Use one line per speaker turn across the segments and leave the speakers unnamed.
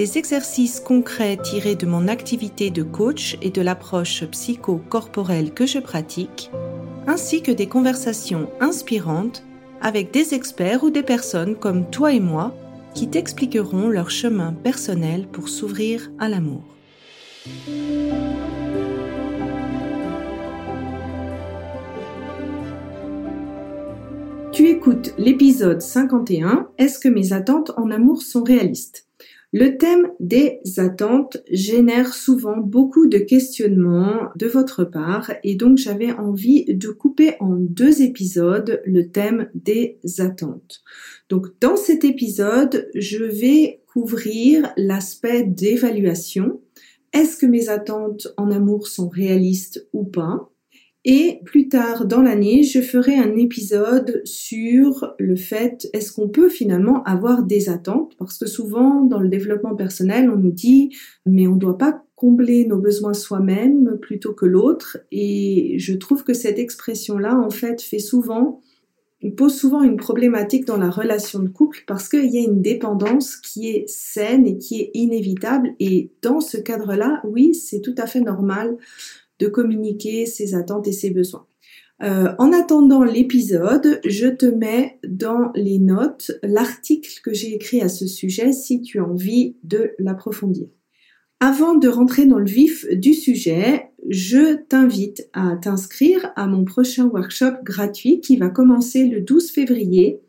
des exercices concrets tirés de mon activité de coach et de l'approche psycho-corporelle que je pratique, ainsi que des conversations inspirantes avec des experts ou des personnes comme toi et moi qui t'expliqueront leur chemin personnel pour s'ouvrir à l'amour. Tu écoutes l'épisode 51 Est-ce que mes attentes en amour sont réalistes? Le thème des attentes génère souvent beaucoup de questionnements de votre part et donc j'avais envie de couper en deux épisodes le thème des attentes. Donc dans cet épisode, je vais couvrir l'aspect d'évaluation. Est-ce que mes attentes en amour sont réalistes ou pas? Et plus tard dans l'année, je ferai un épisode sur le fait est-ce qu'on peut finalement avoir des attentes? Parce que souvent dans le développement personnel, on nous dit mais on ne doit pas combler nos besoins soi-même plutôt que l'autre. Et je trouve que cette expression-là en fait fait souvent pose souvent une problématique dans la relation de couple parce qu'il y a une dépendance qui est saine et qui est inévitable. Et dans ce cadre-là, oui, c'est tout à fait normal de communiquer ses attentes et ses besoins. Euh, en attendant l'épisode, je te mets dans les notes l'article que j'ai écrit à ce sujet si tu as envie de l'approfondir. Avant de rentrer dans le vif du sujet, je t'invite à t'inscrire à mon prochain workshop gratuit qui va commencer le 12 février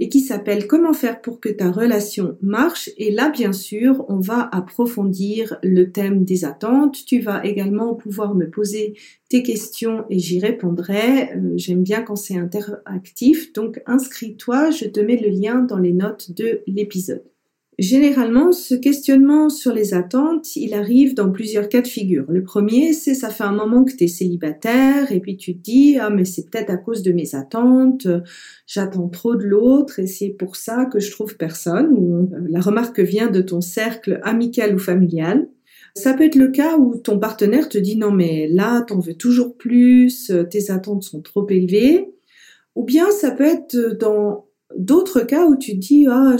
et qui s'appelle Comment faire pour que ta relation marche. Et là, bien sûr, on va approfondir le thème des attentes. Tu vas également pouvoir me poser tes questions et j'y répondrai. Euh, j'aime bien quand c'est interactif. Donc, inscris-toi. Je te mets le lien dans les notes de l'épisode. Généralement, ce questionnement sur les attentes, il arrive dans plusieurs cas de figure. Le premier, c'est ça fait un moment que tu es célibataire et puis tu te dis ah mais c'est peut-être à cause de mes attentes, j'attends trop de l'autre et c'est pour ça que je trouve personne ou la remarque vient de ton cercle amical ou familial. Ça peut être le cas où ton partenaire te dit non mais là t'en veux toujours plus, tes attentes sont trop élevées. Ou bien ça peut être dans d'autres cas où tu te dis ah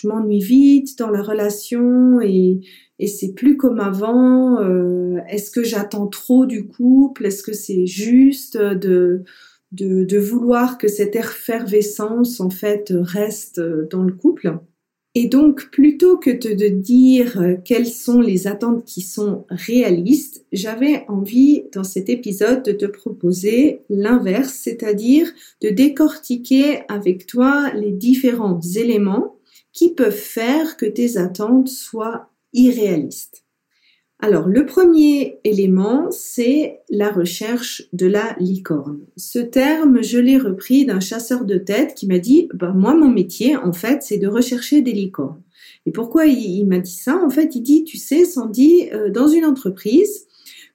je m'ennuie vite dans la relation et, c'est plus comme avant. Euh, est-ce que j'attends trop du couple? Est-ce que c'est juste de, de, de, vouloir que cette effervescence en fait reste dans le couple? Et donc, plutôt que de dire quelles sont les attentes qui sont réalistes, j'avais envie dans cet épisode de te proposer l'inverse, c'est-à-dire de décortiquer avec toi les différents éléments qui peuvent faire que tes attentes soient irréalistes. Alors, le premier élément, c'est la recherche de la licorne. Ce terme, je l'ai repris d'un chasseur de tête qui m'a dit, bah, moi, mon métier, en fait, c'est de rechercher des licornes. Et pourquoi il, m'a dit ça? En fait, il dit, tu sais, Sandy, euh, dans une entreprise,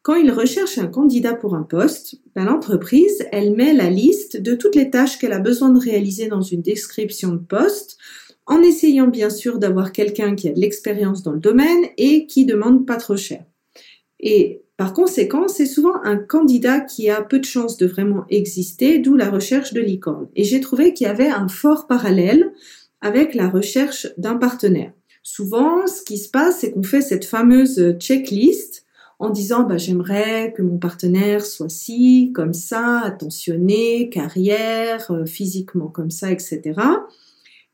quand il recherche un candidat pour un poste, ben, l'entreprise, elle met la liste de toutes les tâches qu'elle a besoin de réaliser dans une description de poste en essayant bien sûr d'avoir quelqu'un qui a de l'expérience dans le domaine et qui demande pas trop cher. Et par conséquent, c'est souvent un candidat qui a peu de chances de vraiment exister, d'où la recherche de licorne. Et j'ai trouvé qu'il y avait un fort parallèle avec la recherche d'un partenaire. Souvent, ce qui se passe, c'est qu'on fait cette fameuse checklist en disant bah, j'aimerais que mon partenaire soit ci, comme ça, attentionné, carrière, euh, physiquement comme ça, etc.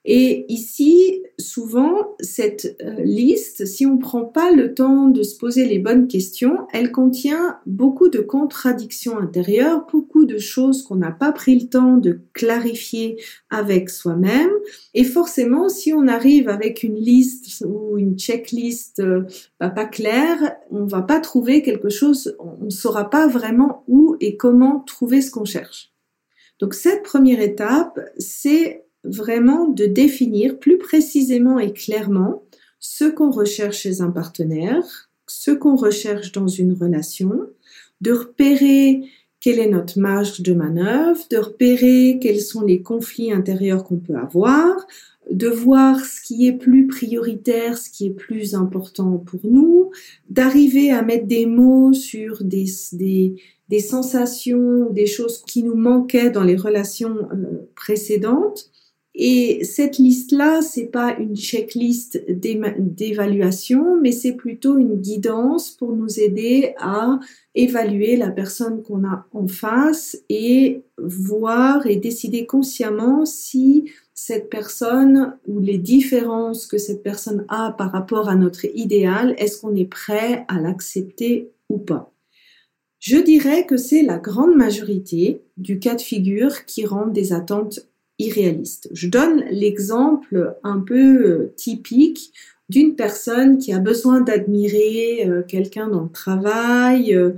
Et ici, souvent, cette euh, liste, si on ne prend pas le temps de se poser les bonnes questions, elle contient beaucoup de contradictions intérieures, beaucoup de choses qu'on n'a pas pris le temps de clarifier avec soi-même. Et forcément, si on arrive avec une liste ou une checklist bah, pas claire, on va pas trouver quelque chose, on ne saura pas vraiment où et comment trouver ce qu'on cherche. Donc cette première étape, c'est vraiment de définir plus précisément et clairement ce qu'on recherche chez un partenaire, ce qu'on recherche dans une relation, de repérer quelle est notre marge de manœuvre, de repérer quels sont les conflits intérieurs qu'on peut avoir, de voir ce qui est plus prioritaire, ce qui est plus important pour nous, d'arriver à mettre des mots sur des, des, des sensations, des choses qui nous manquaient dans les relations euh, précédentes. Et cette liste-là, c'est pas une checklist d'évaluation, mais c'est plutôt une guidance pour nous aider à évaluer la personne qu'on a en face et voir et décider consciemment si cette personne ou les différences que cette personne a par rapport à notre idéal, est-ce qu'on est prêt à l'accepter ou pas. Je dirais que c'est la grande majorité du cas de figure qui rend des attentes Je donne l'exemple un peu euh, typique d'une personne qui a besoin d'admirer euh, quelqu'un dans le travail, euh,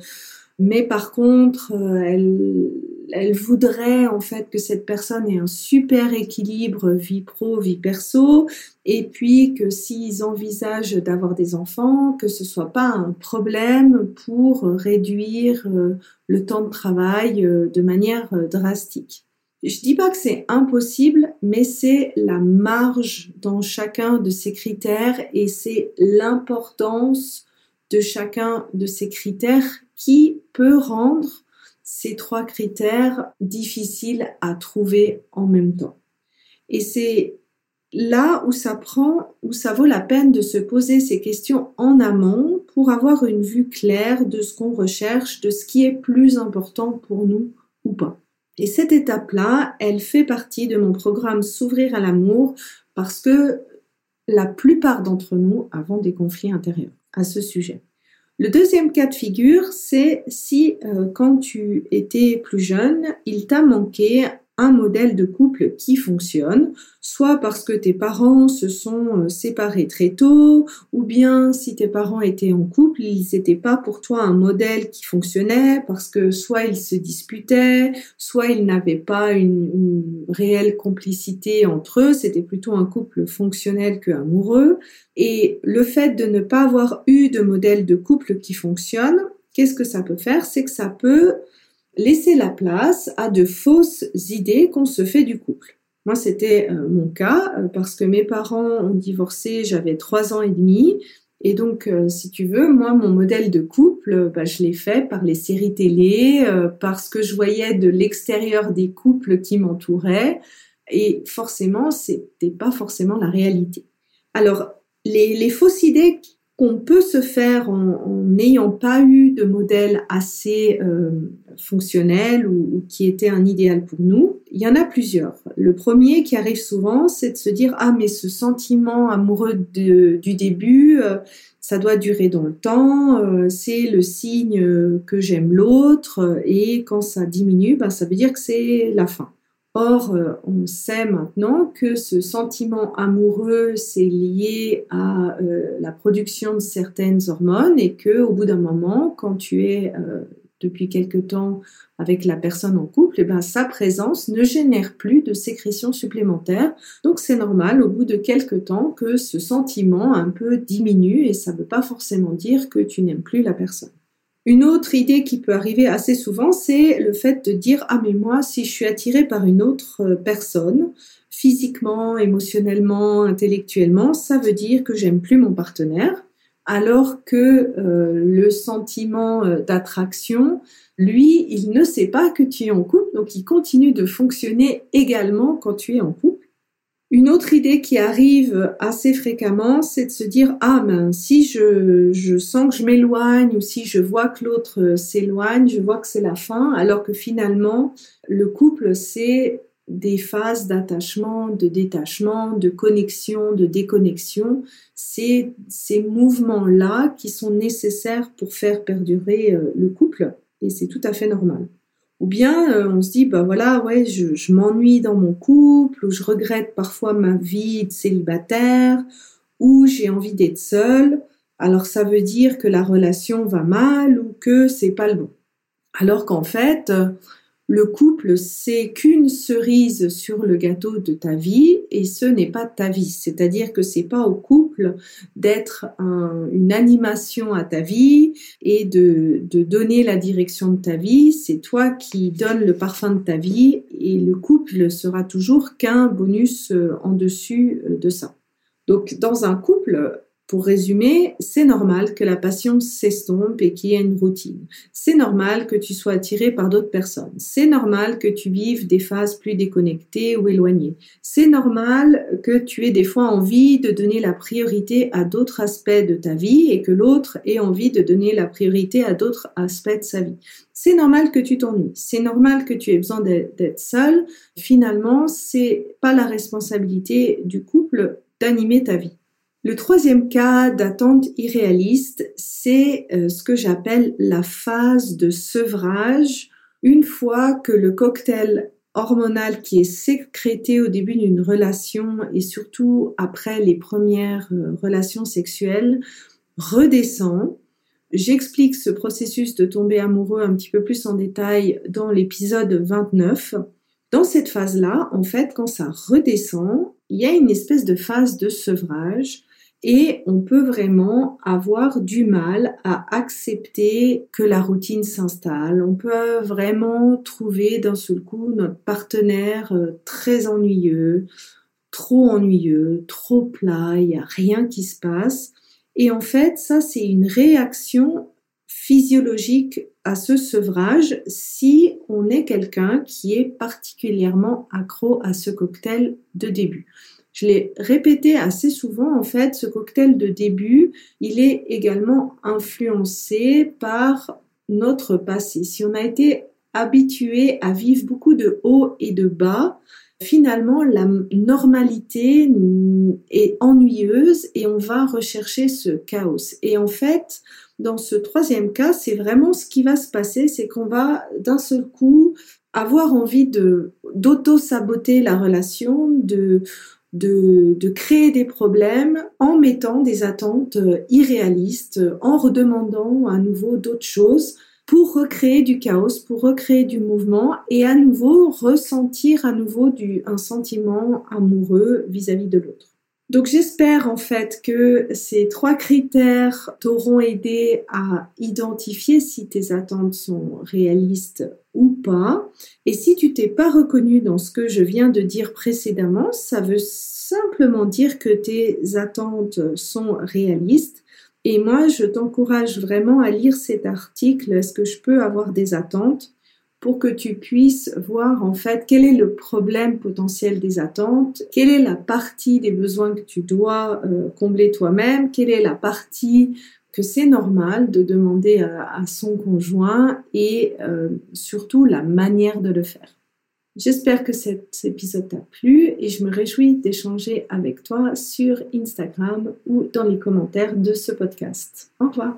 mais par contre, elle, elle voudrait en fait que cette personne ait un super équilibre vie pro, vie perso, et puis que s'ils envisagent d'avoir des enfants, que ce soit pas un problème pour réduire le temps de travail de manière drastique. Je dis pas que c'est impossible, mais c'est la marge dans chacun de ces critères et c'est l'importance de chacun de ces critères qui peut rendre ces trois critères difficiles à trouver en même temps. Et c'est là où ça prend, où ça vaut la peine de se poser ces questions en amont pour avoir une vue claire de ce qu'on recherche, de ce qui est plus important pour nous ou pas. Et cette étape-là, elle fait partie de mon programme S'ouvrir à l'amour parce que la plupart d'entre nous avons des conflits intérieurs à ce sujet. Le deuxième cas de figure, c'est si euh, quand tu étais plus jeune, il t'a manqué un modèle de couple qui fonctionne, soit parce que tes parents se sont euh, séparés très tôt, ou bien si tes parents étaient en couple, ils n'étaient pas pour toi un modèle qui fonctionnait parce que soit ils se disputaient, soit ils n'avaient pas une, une, réelle complicité entre eux, c'était plutôt un couple fonctionnel que amoureux. Et le fait de ne pas avoir eu de modèle de couple qui fonctionne, qu'est-ce que ça peut faire? C'est que ça peut laisser la place à de fausses idées qu'on se fait du couple. Moi, c'était euh, mon cas euh, parce que mes parents ont divorcé, j'avais trois ans et demi. Et donc, euh, si tu veux, moi, mon modèle de couple, bah, je l'ai fait par les séries télé, parce que je voyais de l'extérieur des couples qui m'entouraient. Et forcément, c'était pas forcément la réalité. Alors, les, les fausses idées qu'on peut se faire en n'ayant pas eu de modèle assez euh, fonctionnel ou, qui était un idéal pour nous, il y en a plusieurs. Le premier qui arrive souvent, c'est de se dire ah mais ce sentiment amoureux du début, euh, ça doit durer dans le temps, euh, c'est le signe que j'aime l'autre et quand ça diminue, ben, ça veut dire que c'est la fin. Or, euh, on sait maintenant que ce sentiment amoureux, c'est lié à euh, la production de certaines hormones et que au bout d'un moment, quand tu es euh, depuis quelque temps avec la personne en couple, eh ben, sa présence ne génère plus de sécrétions supplémentaires. Donc c'est normal au bout de quelque temps que ce sentiment un peu diminue et ça ne veut pas forcément dire que tu n'aimes plus la personne. Une autre idée qui peut arriver assez souvent, c'est le fait de dire ah mais moi si je suis attirée par une autre euh, personne, physiquement, émotionnellement, intellectuellement, ça veut dire que j'aime plus mon partenaire, alors que euh, le sentiment euh, d'attraction, lui, il ne sait pas que tu es en couple, donc il continue de fonctionner également quand tu es en couple. Une autre idée qui arrive assez fréquemment, c'est de se dire ah ben si je, sens que je m'éloigne ou si je vois que l'autre euh, s'éloigne, je vois que c'est la fin, alors que finalement le couple c'est des phases d'attachement, de détachement, de connexion, de déconnexion. C'est ces mouvements-là qui sont nécessaires pour faire perdurer euh, le couple et c'est tout à fait normal. Ou bien euh, on se dit, bah voilà, ouais, je, m'ennuie dans mon couple, ou je regrette parfois ma vie de célibataire, ou j'ai envie d'être seule. Alors ça veut dire que la relation va mal ou que c'est pas le bon. Alors qu'en fait, le couple, c'est qu'une cerise sur le gâteau de ta vie et ce n'est pas ta vie. C'est-à-dire que c'est pas au couple d'être une animation à ta vie et de, donner la direction de ta vie. C'est toi qui donnes le parfum de ta vie et le couple sera toujours qu'un bonus euh, en dessus euh, de ça. Donc, dans un couple, pour résumer, c'est normal que la passion s'estompe et qu'il y ait une routine. C'est normal que tu sois attiré par d'autres personnes. C'est normal que tu vives des phases plus déconnectées ou éloignées. C'est normal que tu aies des fois envie de donner la priorité à d'autres aspects de ta vie et que l'autre ait envie de donner la priorité à d'autres aspects de sa vie. C'est normal que tu t'ennuies. C'est normal que tu aies besoin d'être seul. Finalement, c'est pas la responsabilité du couple d'animer ta vie. Le troisième cas d'attente irréaliste, c'est euh, ce que j'appelle la phase de sevrage. Une fois que le cocktail hormonal qui est sécrété au début d'une relation et surtout après les premières euh, relations sexuelles redescend. J'explique ce processus de tomber amoureux un petit peu plus en détail dans l'épisode 29. Dans cette phase-là, en fait, quand ça redescend, il y a une espèce de phase de sevrage et on peut vraiment avoir du mal à accepter que la routine s'installe. On peut vraiment trouver d'un seul coup notre partenaire euh, très ennuyeux, trop ennuyeux, trop plat, il n'y a rien qui se passe. Et en fait, ça, c'est une réaction physiologique à ce sevrage si on est quelqu'un qui est particulièrement accro à ce cocktail de début. Je l'ai répété assez souvent, en fait, ce cocktail de début, il est également influencé par notre passé. Si on a été habitué à vivre beaucoup de hauts et de bas, finalement, la normalité est ennuyeuse et on va rechercher ce chaos. Et en fait, dans ce troisième cas, c'est vraiment ce qui va se passer, c'est qu'on va d'un seul coup avoir envie de d'auto-saboter la relation, de de, créer des problèmes en mettant des attentes euh, irréalistes, en redemandant à nouveau d'autres choses pour recréer du chaos, pour recréer du mouvement et à nouveau ressentir à nouveau du, un sentiment amoureux vis-à-vis de l'autre. Donc j'espère en fait que ces trois critères t'auront aidé à identifier si tes attentes sont réalistes ou pas. Et si tu t'es pas reconnu dans ce que je viens de dire précédemment, ça veut simplement dire que tes attentes sont réalistes. Et moi, je t'encourage vraiment à lire cet article. Est-ce que je peux avoir des attentes? Pour que tu puisses voir en fait quel est le problème potentiel des attentes, quelle est la partie des besoins que tu dois euh, combler toi-même, quelle est la partie que c'est normal de demander à, son conjoint et euh, surtout la manière de le faire. J'espère que cet épisode t'a plu et je me réjouis d'échanger avec toi sur Instagram ou dans les commentaires de ce podcast. Au revoir.